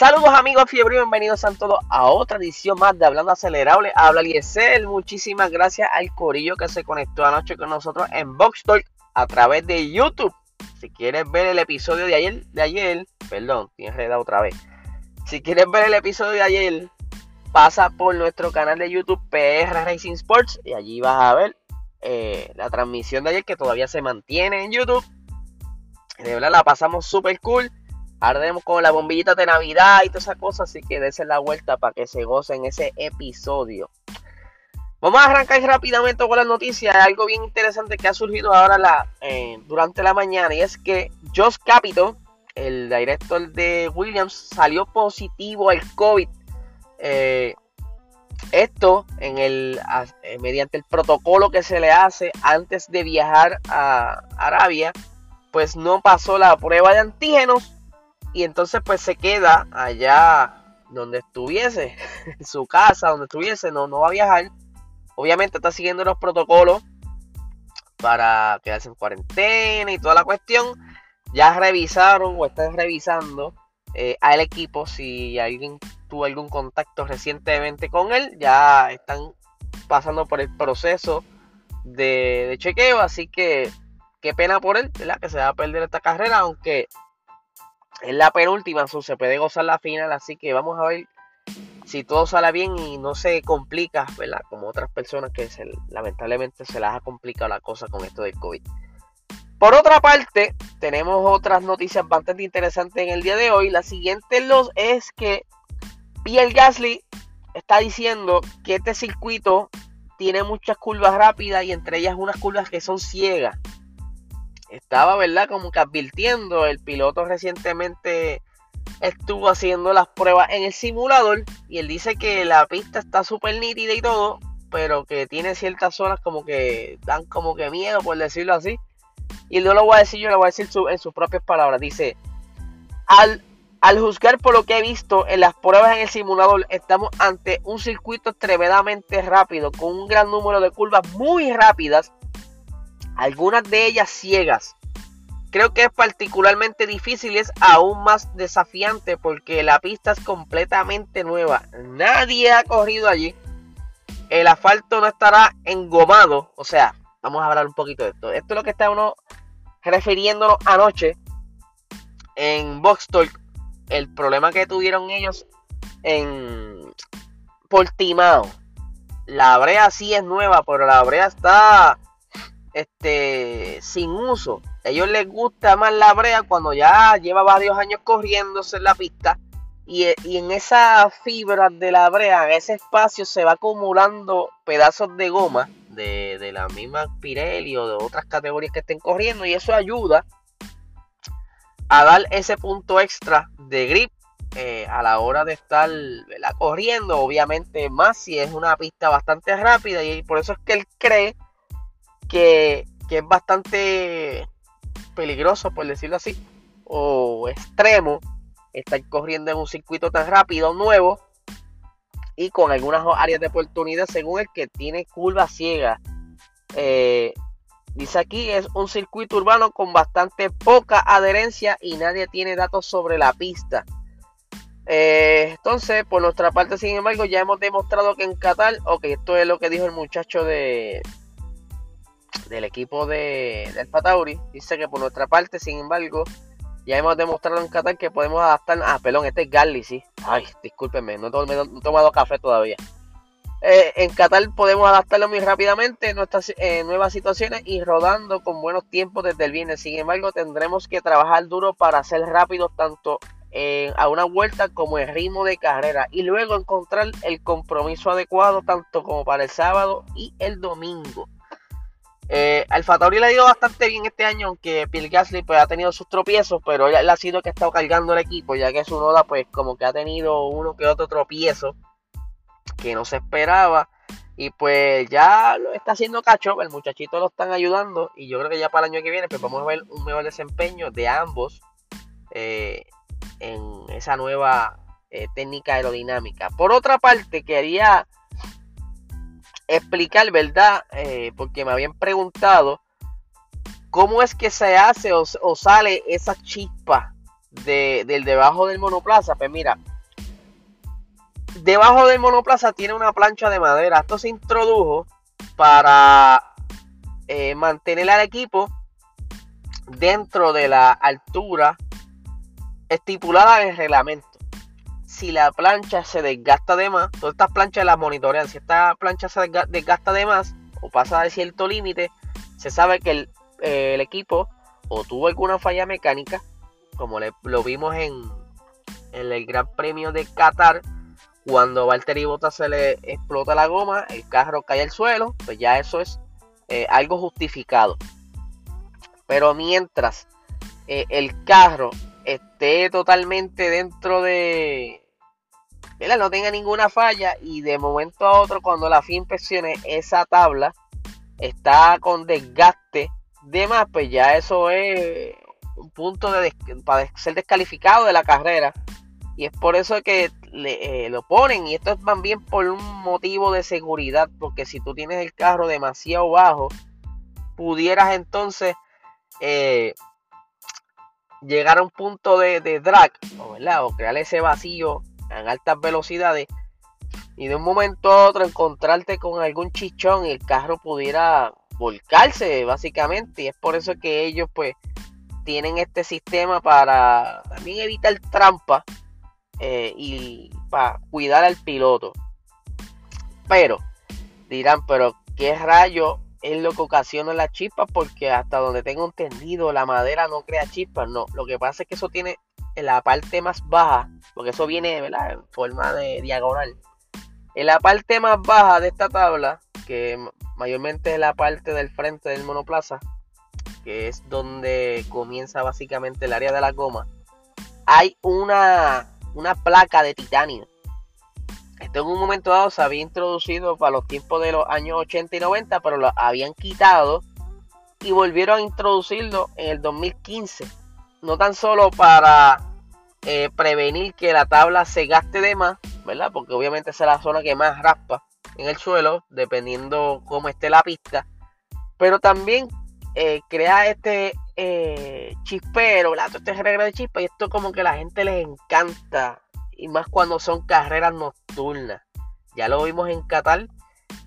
Saludos amigos fiebre, bienvenidos a todos a otra edición más de Hablando Acelerable. Habla Liesel, muchísimas gracias al corillo que se conectó anoche con nosotros en Box Talk a través de YouTube. Si quieres ver el episodio de ayer, de ayer, perdón, tienes redado otra vez. Si quieres ver el episodio de ayer, pasa por nuestro canal de YouTube PR Racing Sports y allí vas a ver eh, la transmisión de ayer que todavía se mantiene en YouTube. De verdad la pasamos súper cool. Ardemos con la bombillita de Navidad y todas esas cosas, así que dense la vuelta para que se gocen ese episodio. Vamos a arrancar rápidamente con las noticias. Algo bien interesante que ha surgido ahora la, eh, durante la mañana y es que Josh Capito, el director de Williams, salió positivo al COVID. Eh, esto en el, eh, mediante el protocolo que se le hace antes de viajar a Arabia, pues no pasó la prueba de antígenos y entonces pues se queda allá donde estuviese, en su casa, donde estuviese, no, no va a viajar. Obviamente está siguiendo los protocolos para quedarse en cuarentena y toda la cuestión. Ya revisaron o están revisando eh, al equipo si alguien tuvo algún contacto recientemente con él. Ya están pasando por el proceso de, de chequeo, así que qué pena por él, ¿verdad? Que se va a perder esta carrera, aunque es la penúltima, se puede gozar la final, así que vamos a ver si todo sale bien y no se complica, ¿verdad? Como otras personas que lamentablemente se las ha complicado la cosa con esto del COVID. Por otra parte, tenemos otras noticias bastante interesantes en el día de hoy. La siguiente los es que Pierre Gasly está diciendo que este circuito tiene muchas curvas rápidas y entre ellas unas curvas que son ciegas estaba, ¿verdad? Como que advirtiendo, el piloto recientemente estuvo haciendo las pruebas en el simulador y él dice que la pista está súper nítida y todo, pero que tiene ciertas zonas como que dan como que miedo, por decirlo así. Y no lo voy a decir yo, lo voy a decir en sus propias palabras. Dice, al, al juzgar por lo que he visto en las pruebas en el simulador, estamos ante un circuito tremendamente rápido, con un gran número de curvas muy rápidas algunas de ellas ciegas. Creo que es particularmente difícil y es aún más desafiante porque la pista es completamente nueva. Nadie ha corrido allí. El asfalto no estará engomado. O sea, vamos a hablar un poquito de esto. Esto es lo que estábamos refiriéndonos anoche en Box Talk. El problema que tuvieron ellos en Portimao. La brea sí es nueva, pero la brea está este, sin uso. A ellos les gusta más la brea cuando ya lleva varios años corriéndose en la pista. Y, en esa fibra de la brea, en ese espacio, se va acumulando pedazos de goma de, la misma Pirelli o de otras categorías que estén corriendo. Y eso ayuda a dar ese punto extra de grip eh, a la hora de estar corriendo. Obviamente, más si es una pista bastante rápida. Y por eso es que él cree que, es bastante peligroso, por decirlo así, o extremo, estar corriendo en un circuito tan rápido, nuevo, y con algunas áreas de oportunidad, según el que tiene curva ciega. Eh, dice aquí, es un circuito urbano con bastante poca adherencia y nadie tiene datos sobre la pista. Eh, entonces, por nuestra parte, sin embargo, ya hemos demostrado que en Qatar, ok, esto es lo que dijo el muchacho de, del equipo de, del Patauri dice que por nuestra parte, sin embargo, ya hemos demostrado en Qatar que podemos adaptar. Ah, perdón, este es Garly, sí. Ay, discúlpenme, no, he tomado café todavía. Eh, en Qatar podemos adaptarlo muy rápidamente en nuestras eh, nuevas situaciones y rodando con buenos tiempos desde el viernes. Sin embargo, tendremos que trabajar duro para ser rápidos tanto a una vuelta como en ritmo de carrera y luego encontrar el compromiso adecuado tanto como para el sábado y el domingo. Eh, Alfa Tauri le ha ido bastante bien este año, aunque Pierre Gasly pues, ha tenido sus tropiezos, pero él ha sido que ha estado cargando el equipo, ya que su noda pues como que ha tenido uno que otro tropiezo que no se esperaba. Y pues ya lo está haciendo cacho, el muchachito lo están ayudando y yo creo que ya para el año que viene pues vamos a ver un mejor desempeño de ambos eh, en esa nueva eh, técnica aerodinámica. Por otra parte, quería explicar, ¿verdad? Eh, porque me habían preguntado cómo es que se hace o, sale esa chispa de, del debajo del monoplaza. Pues mira, debajo del monoplaza tiene una plancha de madera. Esto se introdujo para eh, mantener al equipo dentro de la altura estipulada en el reglamento. Si la plancha se desgasta de más, todas estas planchas las monitorean. Si esta plancha se desgasta de más o pasa de cierto límite, se sabe que el, eh, equipo o tuvo alguna falla mecánica, como lo vimos en, el Gran Premio de Qatar, cuando Valtteri Bottas se le explota la goma, el carro cae al suelo, pues ya eso es eh, algo justificado. Pero mientras eh, el carro esté totalmente dentro de... No tenga ninguna falla y de momento a otro cuando la FIA inspeccione esa tabla está con desgaste de más, pues ya eso es un punto de para ser descalificado de la carrera. Y es por eso que le, eh, lo ponen. Y esto es también por un motivo de seguridad. Porque si tú tienes el carro demasiado bajo, pudieras entonces eh, llegar a un punto de, drag. O, o crear ese vacío en altas velocidades. Y de un momento a otro encontrarte con algún chichón y el carro pudiera volcarse básicamente. Y es por eso que ellos pues tienen este sistema para también evitar trampa eh, y para cuidar al piloto. Pero, dirán, pero ¿qué rayo es lo que ocasiona la chispa? Porque hasta donde tengo entendido, la madera no crea chispas. No, lo que pasa es que eso tiene en la parte más baja, porque eso viene ¿verdad? en forma de diagonal. En la parte más baja de esta tabla, que mayormente es la parte del frente del monoplaza, que es donde comienza básicamente el área de la goma, hay una una placa de titanio. En un momento dado se había introducido para los tiempos de los años 80 y 90, pero lo habían quitado y volvieron a introducirlo en el 2015. No tan solo para eh, prevenir que la tabla se gaste de más, ¿verdad? Porque obviamente es la zona que más raspa en el suelo, dependiendo cómo esté la pista. Pero también eh, crea este eh, chispero, este regreso de chispa y esto como que a la gente les encanta y más cuando son carreras nocturnas. Ya lo vimos en Qatar,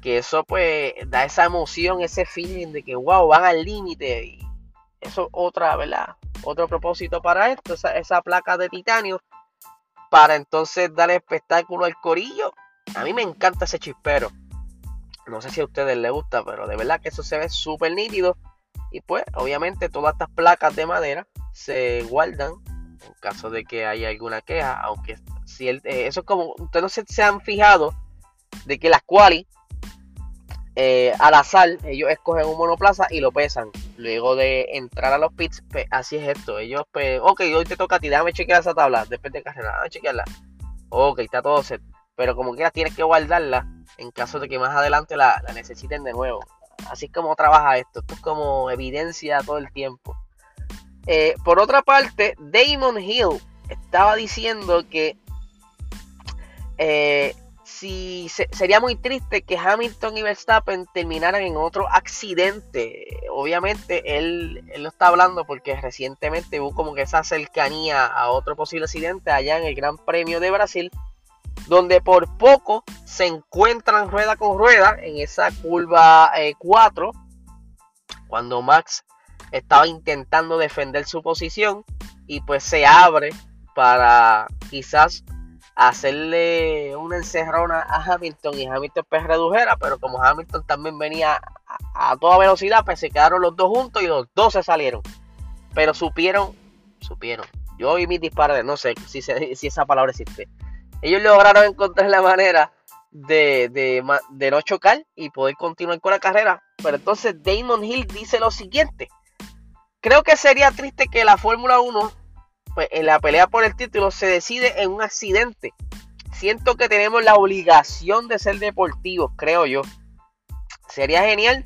que eso pues da esa emoción, ese feeling de que wow, van al límite y eso otra, ¿verdad? Otro propósito para esto, esa, esa placa de titanio para entonces dar espectáculo al corillo. A mí me encanta ese chispero. No sé si a ustedes les gusta, pero de verdad que eso se ve súper nítido. Y pues, obviamente, todas estas placas de madera se guardan en caso de que haya alguna queja. Aunque si el, eh, eso es como, ustedes no se, se, han fijado de que las quali eh, al azar, ellos escogen un monoplaza y lo pesan. Luego de entrar a los pits, pues, así es esto. Ellos, pues, ok, hoy te toca a ti, déjame chequear esa tabla después de carrera, déjame chequearla. Ok, está todo set. Pero como quieras, tienes que guardarla en caso de que más adelante la, la necesiten de nuevo. Así es como trabaja esto. Esto es como evidencia todo el tiempo. Eh, por otra parte, Damon Hill estaba diciendo que eh, si sería muy triste que Hamilton y Verstappen terminaran en otro accidente. Obviamente él, él lo está hablando porque recientemente hubo como que esa cercanía a otro posible accidente allá en el Gran Premio de Brasil donde por poco se encuentran rueda con rueda en esa curva 4, eh, cuando Max estaba intentando defender su posición y pues se abre para quizás hacerle una encerrona a Hamilton y Hamilton pues redujera, pero como Hamilton también venía a, toda velocidad, pues se quedaron los dos juntos y los dos se salieron. Pero supieron, supieron. Yo oí mis disparos, no sé si, si esa palabra existe ellos lograron encontrar la manera de, de, no chocar y poder continuar con la carrera. Pero entonces Damon Hill dice lo siguiente. Creo que sería triste que la Fórmula 1, pues, en la pelea por el título, se decide en un accidente. Siento que tenemos la obligación de ser deportivos, creo yo. Sería genial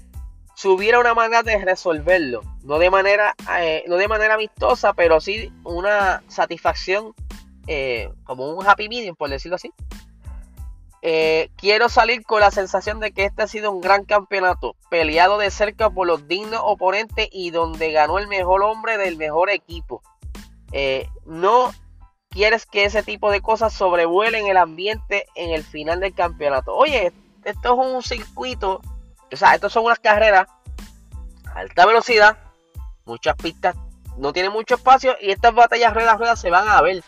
si hubiera una manera de resolverlo. No de manera, eh, no de manera amistosa, pero sí una satisfacción eh, como un happy medium, por decirlo así. Eh, quiero salir con la sensación de que este ha sido un gran campeonato, peleado de cerca por los dignos oponentes y donde ganó el mejor hombre del mejor equipo. Eh, no quieres que ese tipo de cosas sobrevuelen el ambiente en el final del campeonato. Oye, esto es un circuito, o sea, estos son unas carreras alta velocidad, muchas pistas, no tienen mucho espacio y estas batallas rueda a rueda se van a ver.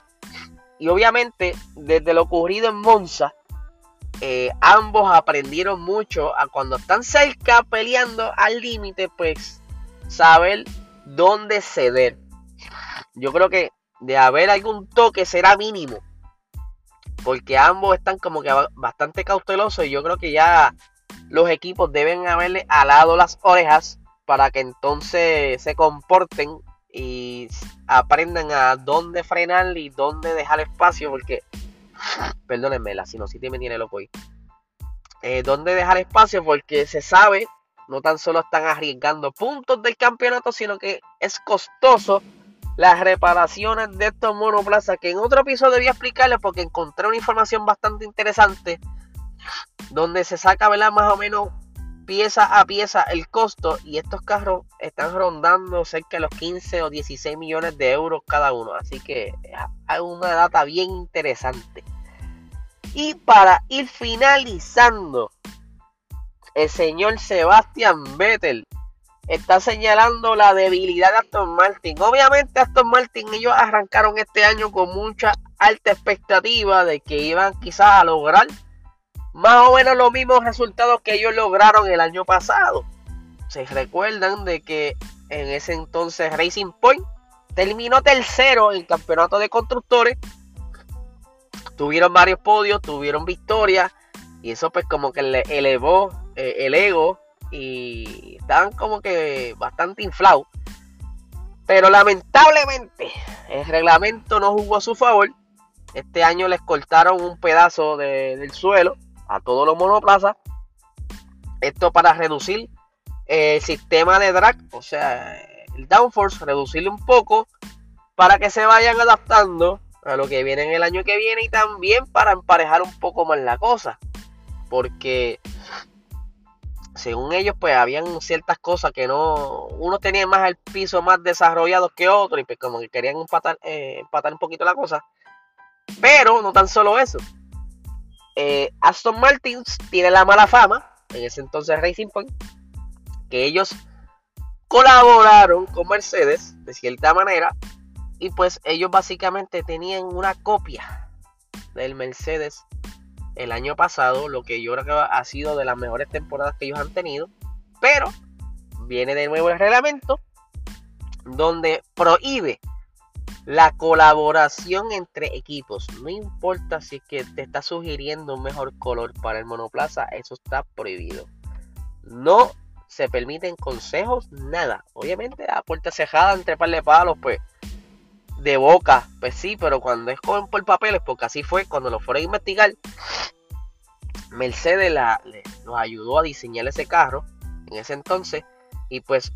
Y obviamente, desde lo ocurrido en Monza, eh, ambos aprendieron mucho a cuando están cerca peleando al límite, pues saber dónde ceder. Yo creo que de haber algún toque será mínimo. Porque ambos están como que bastante cautelosos y yo creo que ya los equipos deben haberle alado las orejas para que entonces se comporten y aprendan a dónde frenar y dónde dejar espacio porque perdónenme la sinusitis me tiene loco hoy eh, dónde dejar espacio porque se sabe no tan solo están arriesgando puntos del campeonato sino que es costoso las reparaciones de estos monoplazas que en otro episodio voy a explicarles porque encontré una información bastante interesante donde se saca más o menos pieza a pieza el costo y estos carros están rondando cerca de los 15 o 16 millones de euros cada uno así que hay una data bien interesante y para ir finalizando el señor Sebastián Vettel está señalando la debilidad de Aston Martin. Obviamente Aston Martin ellos arrancaron este año con mucha alta expectativa de que iban quizás a lograr más o menos los mismos resultados que ellos lograron el año pasado. Se recuerdan de que en ese entonces Racing Point terminó tercero en el campeonato de constructores. Tuvieron varios podios, tuvieron victorias y eso pues como que le elevó eh, el ego y estaban como que bastante inflados. Pero lamentablemente el reglamento no jugó a su favor. Este año les cortaron un pedazo del suelo a todos los monoplazas. Esto para reducir el sistema de drag, o sea, el downforce, reducirle un poco para que se vayan adaptando a lo que viene en el año que viene y también para emparejar un poco más la cosa. Porque según ellos, pues habían ciertas cosas que no. Unos tenían más el piso más desarrollado que otros y pues como que querían empatar, eh, empatar un poquito la cosa. Pero no tan solo eso. Eh, Aston Martin tiene la mala fama, en ese entonces Racing Point, que ellos colaboraron con Mercedes de cierta manera y pues ellos básicamente tenían una copia del Mercedes el año pasado, lo que yo creo que ha sido de las mejores temporadas que ellos han tenido. Pero viene de nuevo el reglamento donde prohíbe la colaboración entre equipos. No importa si es que te está sugiriendo un mejor color para el monoplaza, eso está prohibido. No se permiten consejos, nada. Obviamente a puerta cerrada entre par de palos, pues de boca, pues sí, pero cuando es joven por papeles, porque así fue cuando lo fueron a investigar, Mercedes la, nos ayudó a diseñar ese carro en ese entonces y pues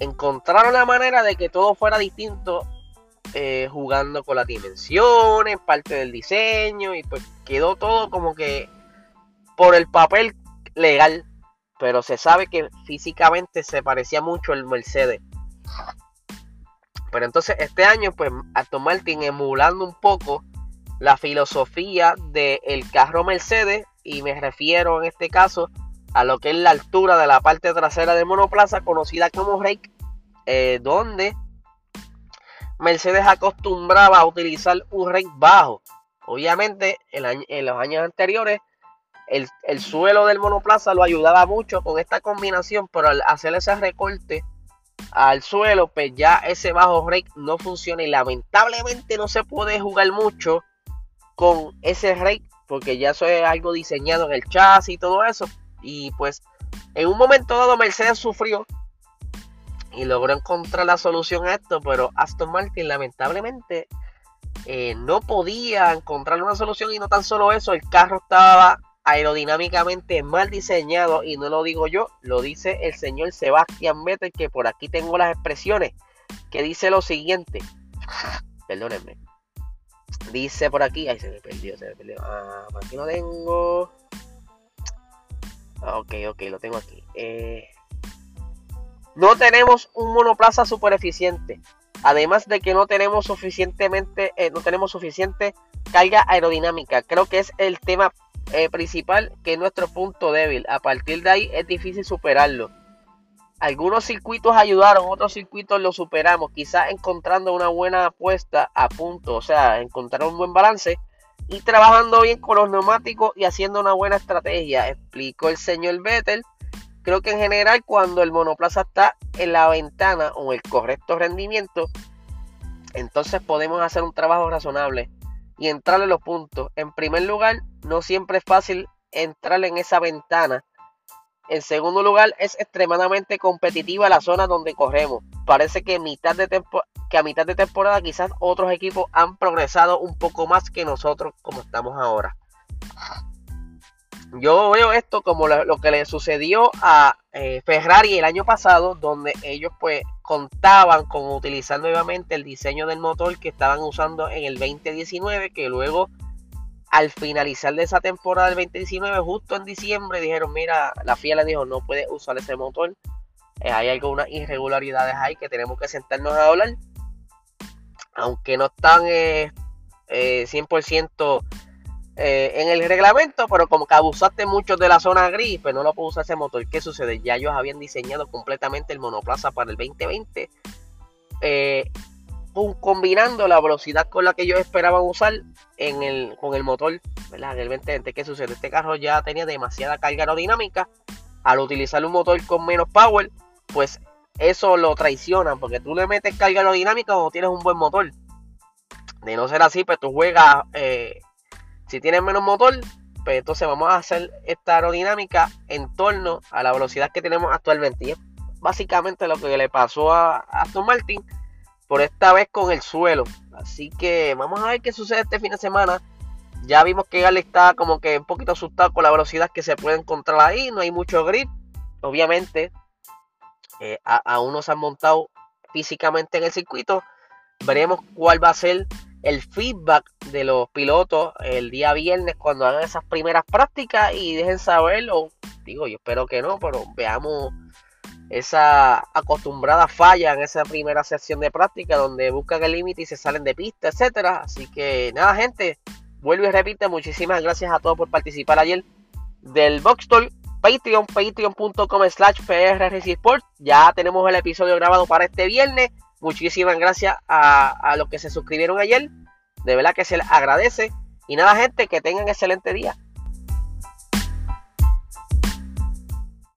encontraron la manera de que todo fuera distinto eh, jugando con las dimensiones, parte del diseño y pues quedó todo como que por el papel legal, pero se sabe que físicamente se parecía mucho el Mercedes. Pero entonces este año pues Aston Martin emulando un poco la filosofía del carro Mercedes y me refiero en este caso a lo que es la altura de la parte trasera del monoplaza conocida como rake, eh, donde Mercedes acostumbraba a utilizar un rake bajo. Obviamente en, los años anteriores el, el, suelo del monoplaza lo ayudaba mucho con esta combinación, pero al hacer ese recorte al suelo, pues ya ese bajo rake no funciona y lamentablemente no se puede jugar mucho con ese rake porque ya eso es algo diseñado en el chasis y todo eso. Y pues en un momento dado Mercedes sufrió y logró encontrar la solución a esto, pero Aston Martin lamentablemente eh, no podía encontrar una solución y no tan solo eso, el carro estaba aerodinámicamente mal diseñado y no lo digo yo, lo dice el señor Sebastián Vettel que por aquí tengo las expresiones que dice lo siguiente, perdónenme, Dice por aquí. Ay, se me perdió, se me perdió. Ah, aquí no tengo. Ah, ok, ok, lo tengo aquí. Eh, no tenemos un monoplaza super eficiente. Además de que no tenemos suficientemente, eh, no tenemos suficiente carga aerodinámica. Creo que es el tema eh, principal que es nuestro punto débil. A partir de ahí es difícil superarlo. Algunos circuitos ayudaron, otros circuitos los superamos, quizás encontrando una buena apuesta a punto, o sea, encontrar un buen balance y trabajando bien con los neumáticos y haciendo una buena estrategia, explicó el señor Vettel. Creo que en general cuando el monoplaza está en la ventana o el correcto rendimiento, entonces podemos hacer un trabajo razonable y entrar en los puntos. En primer lugar, no siempre es fácil entrar en esa ventana. En segundo lugar, es extremadamente competitiva la zona donde corremos. Parece que a mitad de temporada quizás otros equipos han progresado un poco más que nosotros como estamos ahora. Yo veo esto como lo, que le sucedió a eh, Ferrari el año pasado, donde ellos pues contaban con utilizar nuevamente el diseño del motor que estaban usando en el 2019, que luego al finalizar de esa temporada del 2019, justo en diciembre, dijeron, mira, la FIA le dijo, no puede usar ese motor, eh, hay algunas irregularidades ahí que tenemos que sentarnos a hablar, aunque no están 100% eh, en el reglamento, pero como que abusaste mucho de la zona gris, pues no lo puedo usar ese motor. ¿Qué sucede? Ya ellos habían diseñado completamente el monoplaza para el 2020, eh, combinando la velocidad con la que ellos esperaban usar en el, con el motor ¿verdad? del 2020. ¿Qué sucede? Este carro ya tenía demasiada carga aerodinámica. Al utilizar un motor con menos power, pues eso lo traiciona, porque tú le metes carga aerodinámica cuando tienes un buen motor. De no ser así, pues tú juegas eh, si tienes menos motor, pues entonces vamos a hacer esta aerodinámica en torno a la velocidad que tenemos actualmente. Y es básicamente lo que le pasó a Aston Martin, por esta vez con el suelo. Así que vamos a ver qué sucede este fin de semana. Ya vimos que Gale está como que un poquito asustado con la velocidad que se puede encontrar ahí. No hay mucho grip. Obviamente, eh, aún no se han montado físicamente en el circuito. Veremos cuál va a ser el feedback de los pilotos el día viernes cuando hagan esas primeras prácticas y dejen saberlo. Digo, yo espero que no, pero veamos esa acostumbrada falla en esa primera sesión de práctica donde buscan el límite y se salen de pista, etcétera. Así que nada, gente, vuelvo y repite, muchísimas gracias a todos por participar ayer del Box Patreon, patreon.com slash Sport. Ya tenemos el episodio grabado para este viernes. Muchísimas gracias a, los que se suscribieron ayer. De verdad que se les agradece. Y nada, gente, que tengan excelente día.